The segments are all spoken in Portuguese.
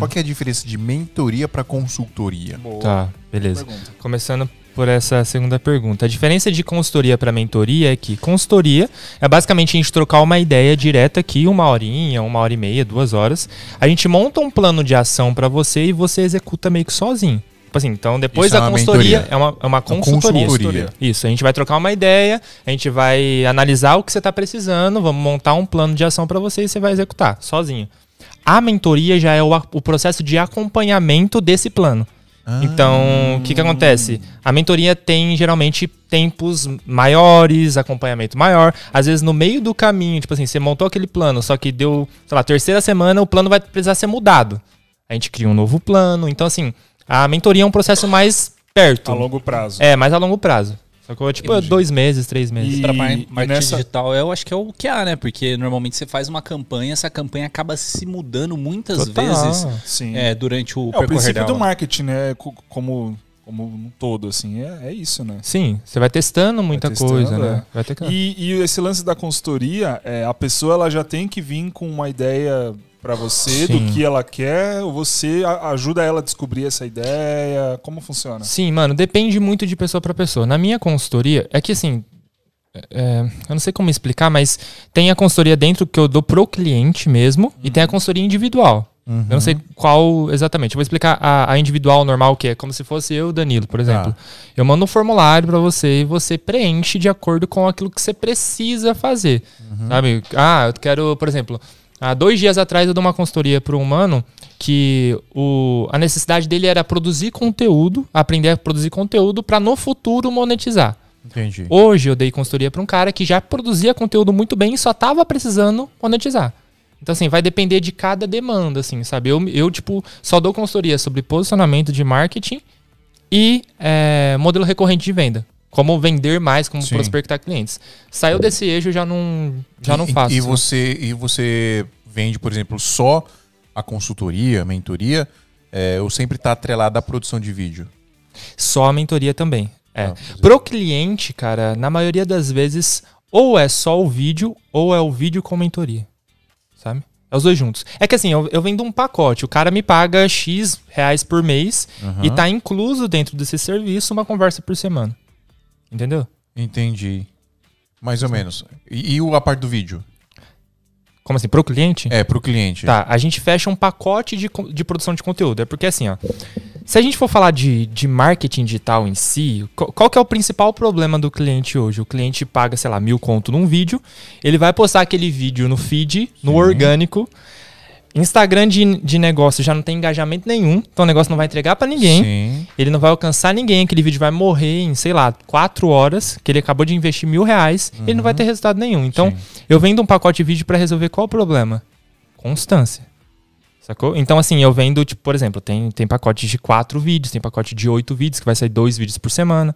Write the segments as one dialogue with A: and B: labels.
A: Qual que é a diferença de mentoria para consultoria?
B: Boa.
C: Tá, beleza.
B: Pergunta.
C: Começando por essa segunda pergunta. A diferença de consultoria para mentoria é que consultoria é basicamente a gente trocar uma ideia direta aqui, uma horinha, uma hora e meia, duas horas. A gente monta um plano de ação para você e você executa meio que sozinho. Tipo assim, então depois
A: Isso é
C: da
A: uma
C: consultoria
A: mentoria.
C: é uma, é uma consultoria.
A: consultoria.
C: Isso, a gente vai trocar uma ideia, a gente vai analisar o que você está precisando, vamos montar um plano de ação para você e você vai executar sozinho. A mentoria já é o, o processo de acompanhamento desse plano. Então, o que, que acontece? A mentoria tem geralmente tempos maiores, acompanhamento maior. Às vezes, no meio do caminho, tipo assim, você montou aquele plano, só que deu, sei lá, terceira semana, o plano vai precisar ser mudado. A gente cria um novo plano. Então, assim, a mentoria é um processo mais perto.
B: A longo prazo.
C: É, mais a longo prazo. Sacou? Tipo,
B: Entendi.
C: dois meses, três meses.
B: E-
D: Pra mar
B: e
D: marketing
B: nessa-
D: digital, eu acho que é o que há, né? Porque normalmente você faz uma campanha, essa campanha acaba se mudando muitas
C: Total.
D: vezes
B: Sim.
D: é, durante o
B: É, o
D: percorrer
B: princípio
D: dela.
B: do marketing, né? co- Como, como um todo, assim. É, é isso, né?
C: Sim, você vai testando muita
B: testando,
C: coisa,
B: é.
C: né? Vai ter que...
B: E, e esse lance da consultoria, é, a pessoa ela já tem que vir com uma ideia pra você
C: Sim.
B: do que ela quer, ou você ajuda ela a descobrir essa ideia? Como funciona?
C: Sim, mano, depende muito de pessoa pra pessoa. Na minha consultoria, é que assim, é, eu não sei como explicar, mas tem a consultoria dentro que eu dou pro cliente mesmo e tem a consultoria individual.
A: Uhum.
C: Eu não sei qual exatamente. Eu vou explicar a, a individual normal, que é como se fosse eu, Danilo, por exemplo. Eu mando um formulário pra você e você preenche de acordo com aquilo que você precisa fazer. Sabe? Ah, eu quero, por exemplo, há dois dias atrás eu dei uma consultoria para um mano que o, a necessidade dele era produzir conteúdo, aprender a produzir conteúdo para no futuro monetizar.
A: Entendi.
C: Hoje eu dei consultoria para um cara que já produzia conteúdo muito bem e só tava precisando monetizar. Então, assim, vai depender de cada demanda, assim, sabe? Eu, eu tipo, só dou consultoria sobre posicionamento de marketing e é, modelo recorrente de venda. Como vender mais, como
A: Sim.
C: prospectar clientes. Saiu desse eixo, já não, já não
A: E-
C: faço.
A: E você, e você vende, por exemplo, só a consultoria, a mentoria, é, ou sempre está atrelado à produção de vídeo?
C: Só a mentoria também. É.
A: Ah.
C: Pro cliente, cara, na maioria das vezes, ou é só o vídeo, ou é o vídeo com mentoria. Sabe? É os dois juntos. É que assim, eu, eu vendo um pacote, o cara me paga X reais por mês
A: Aham.
C: e tá incluso dentro desse serviço uma conversa por semana. Entendeu?
A: Entendi. Mais ou menos. E, e o- a parte do vídeo?
C: Como assim? Pro cliente?
A: É, pro cliente.
C: Tá, a gente fecha um pacote de, de produção de conteúdo. É porque assim, ó. Se a gente for falar de, de marketing digital em si, qual, qual que é o principal problema do cliente hoje? O cliente paga, sei lá, mil conto num vídeo, ele vai postar aquele vídeo no feed, no
A: Sim.
C: orgânico. Instagram de, de negócio já não tem engajamento nenhum, então o negócio não vai entregar pra ninguém.
A: Sim.
C: Ele não vai alcançar ninguém, aquele vídeo vai morrer em, sei lá, quatro horas, que ele acabou de investir mil reais, ele não vai ter resultado nenhum. Então,
A: Uhum. Sim.
C: eu vendo um pacote de vídeo pra resolver qual o problema? Constância. Sacou? Então, assim, eu vendo, tipo, por exemplo, tem, tem pacote de quatro vídeos, tem pacote de oito vídeos, que vai sair dois vídeos por semana.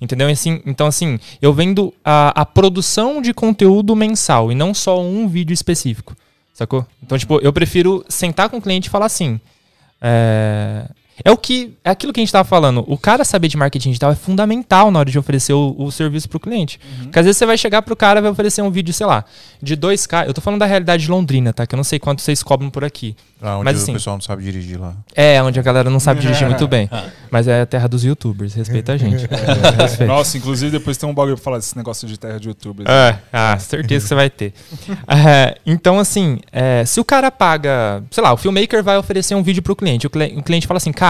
C: Entendeu? Assim, então, assim, eu vendo a, a produção de conteúdo mensal e não só um vídeo específico. Sacou? Então, tipo, eu prefiro sentar com o cliente e falar assim. É, é o que. É aquilo que a gente tava falando. O cara saber de marketing digital é fundamental na hora de oferecer o, o serviço pro cliente. Porque às vezes você vai chegar pro cara e vai oferecer um vídeo, sei lá, de 2K. Eu tô falando da realidade de Londrina, tá? Que eu não sei quanto vocês cobram por aqui.
A: Ah, onde
C: Mas,
A: o
C: assim,
A: pessoal não sabe dirigir lá.
C: É, onde a galera não sabe dirigir muito bem. Mas é a terra dos youtubers. Respeita a gente. Respeita.
B: Nossa, inclusive depois tem um bagulho pra falar desse negócio de terra de youtuber.
C: É, ah, certeza que você vai ter. É, então, assim, é, se o cara paga, sei lá, o filmmaker vai oferecer um vídeo pro cliente, o, cli- o cliente fala assim, cara,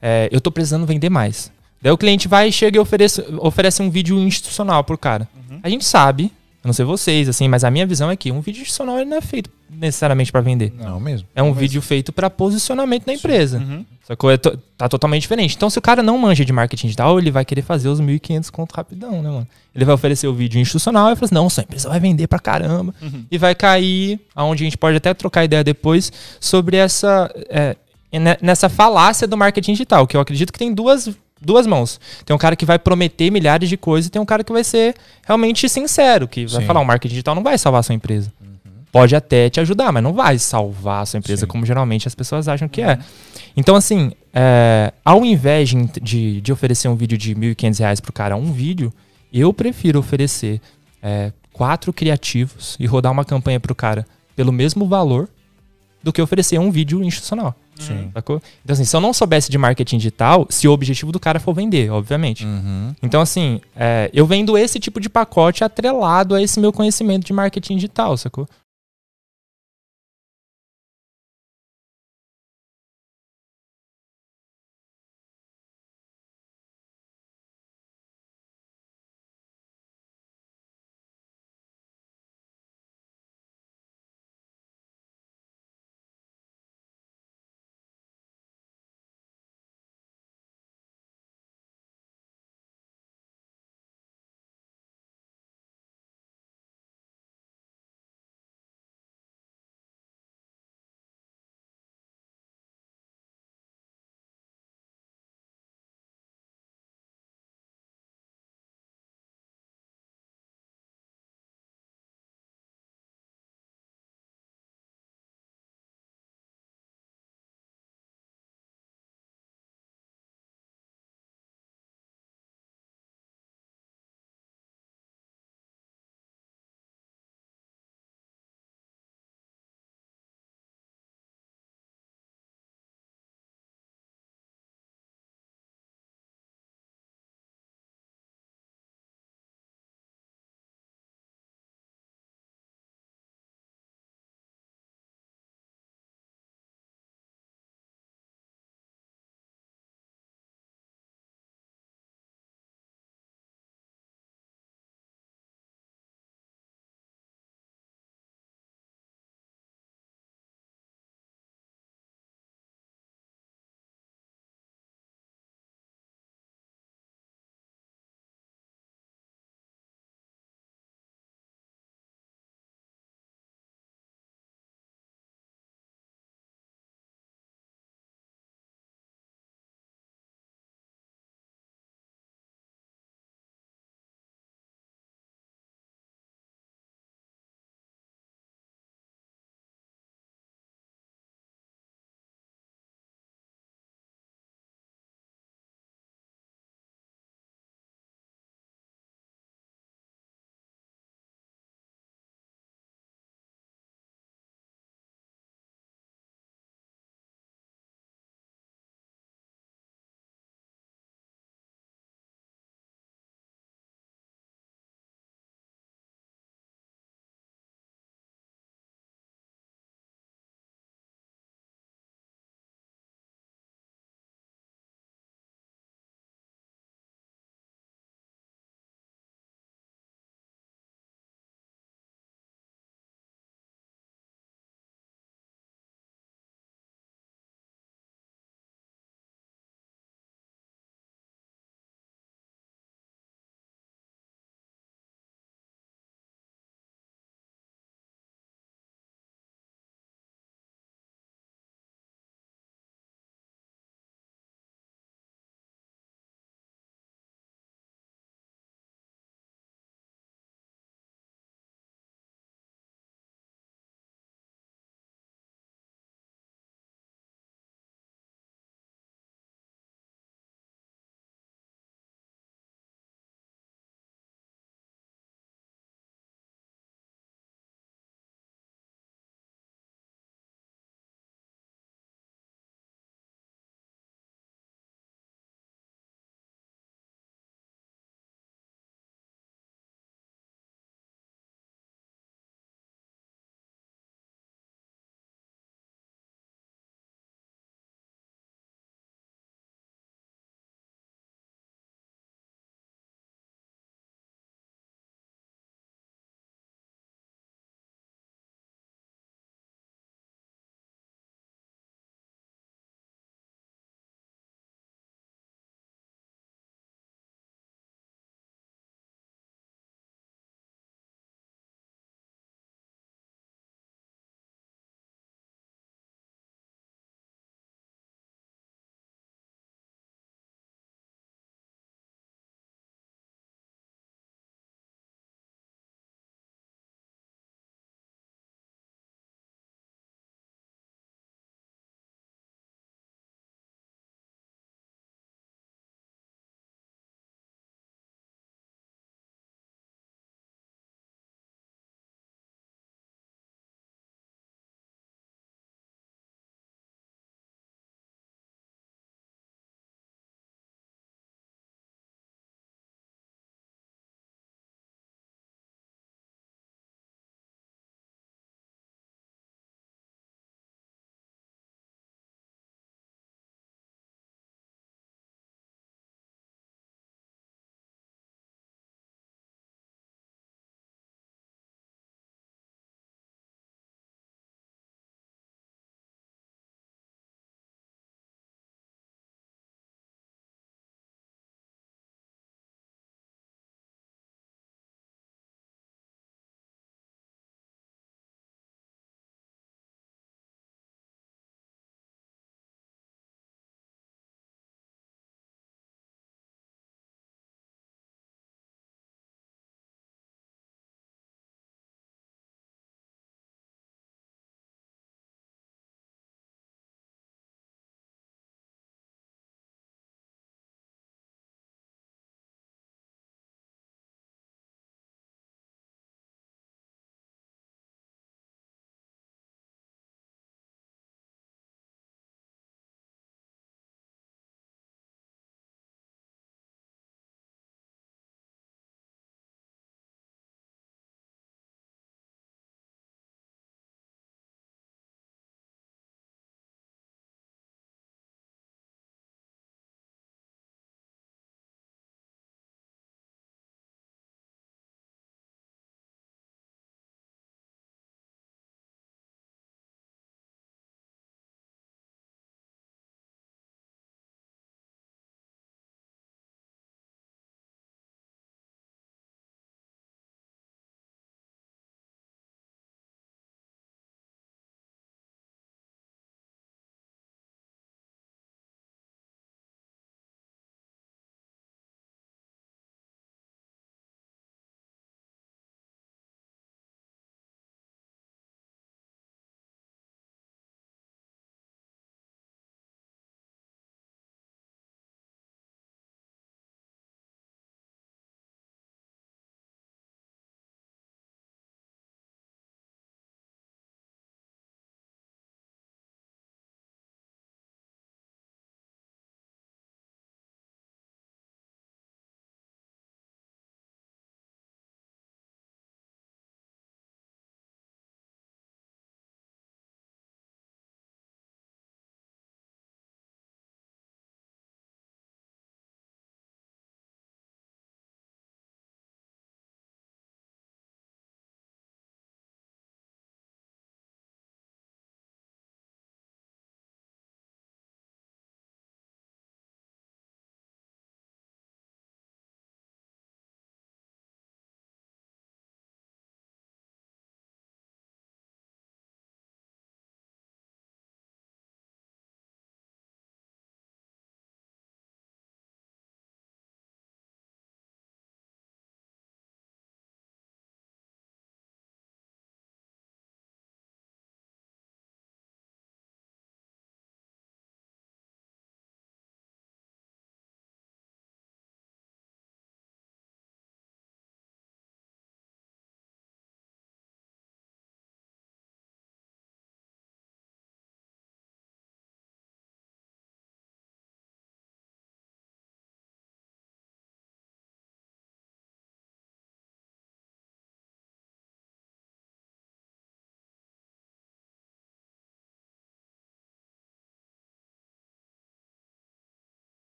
C: é, eu tô precisando vender mais. Daí o cliente vai, chega e oferece, oferece um vídeo institucional pro cara. A gente sabe, eu não sei vocês, assim, mas a minha visão é que um vídeo institucional ele não é feito necessariamente pra vender.
A: Não, mesmo.
C: É um vídeo feito pra posicionamento da empresa.
B: Uhum.
C: Sacou? É to- tá totalmente diferente. Então, se o cara não manja de marketing digital, ele vai querer fazer os 1.500 conto rapidão, né, mano? Ele vai oferecer o vídeo institucional e fala assim, não, sua empresa vai vender pra caramba. E vai cair, aonde a gente pode até trocar ideia depois, sobre essa... é, nessa falácia do marketing digital, que eu acredito que tem duas, duas mãos. Tem um cara que vai prometer milhares de coisas e tem um cara que vai ser realmente sincero, que vai
A: Sim.
C: falar, o marketing digital não vai salvar a sua empresa. Pode até te ajudar, mas não vai salvar a sua empresa,
A: Sim.
C: como geralmente as pessoas acham que é. Então, assim, é, ao invés de, de, oferecer um vídeo de 1.500 reais pro cara, um vídeo, eu prefiro oferecer é, quatro criativos e rodar uma campanha pro cara pelo mesmo valor do que oferecer um vídeo institucional.
A: Sim.
C: Sacou? Então, assim, se eu não soubesse de marketing digital, se o objetivo do cara for vender, obviamente.
A: Uhum.
C: Então, assim, é, eu vendo esse tipo de pacote atrelado a esse meu conhecimento de marketing digital, sacou?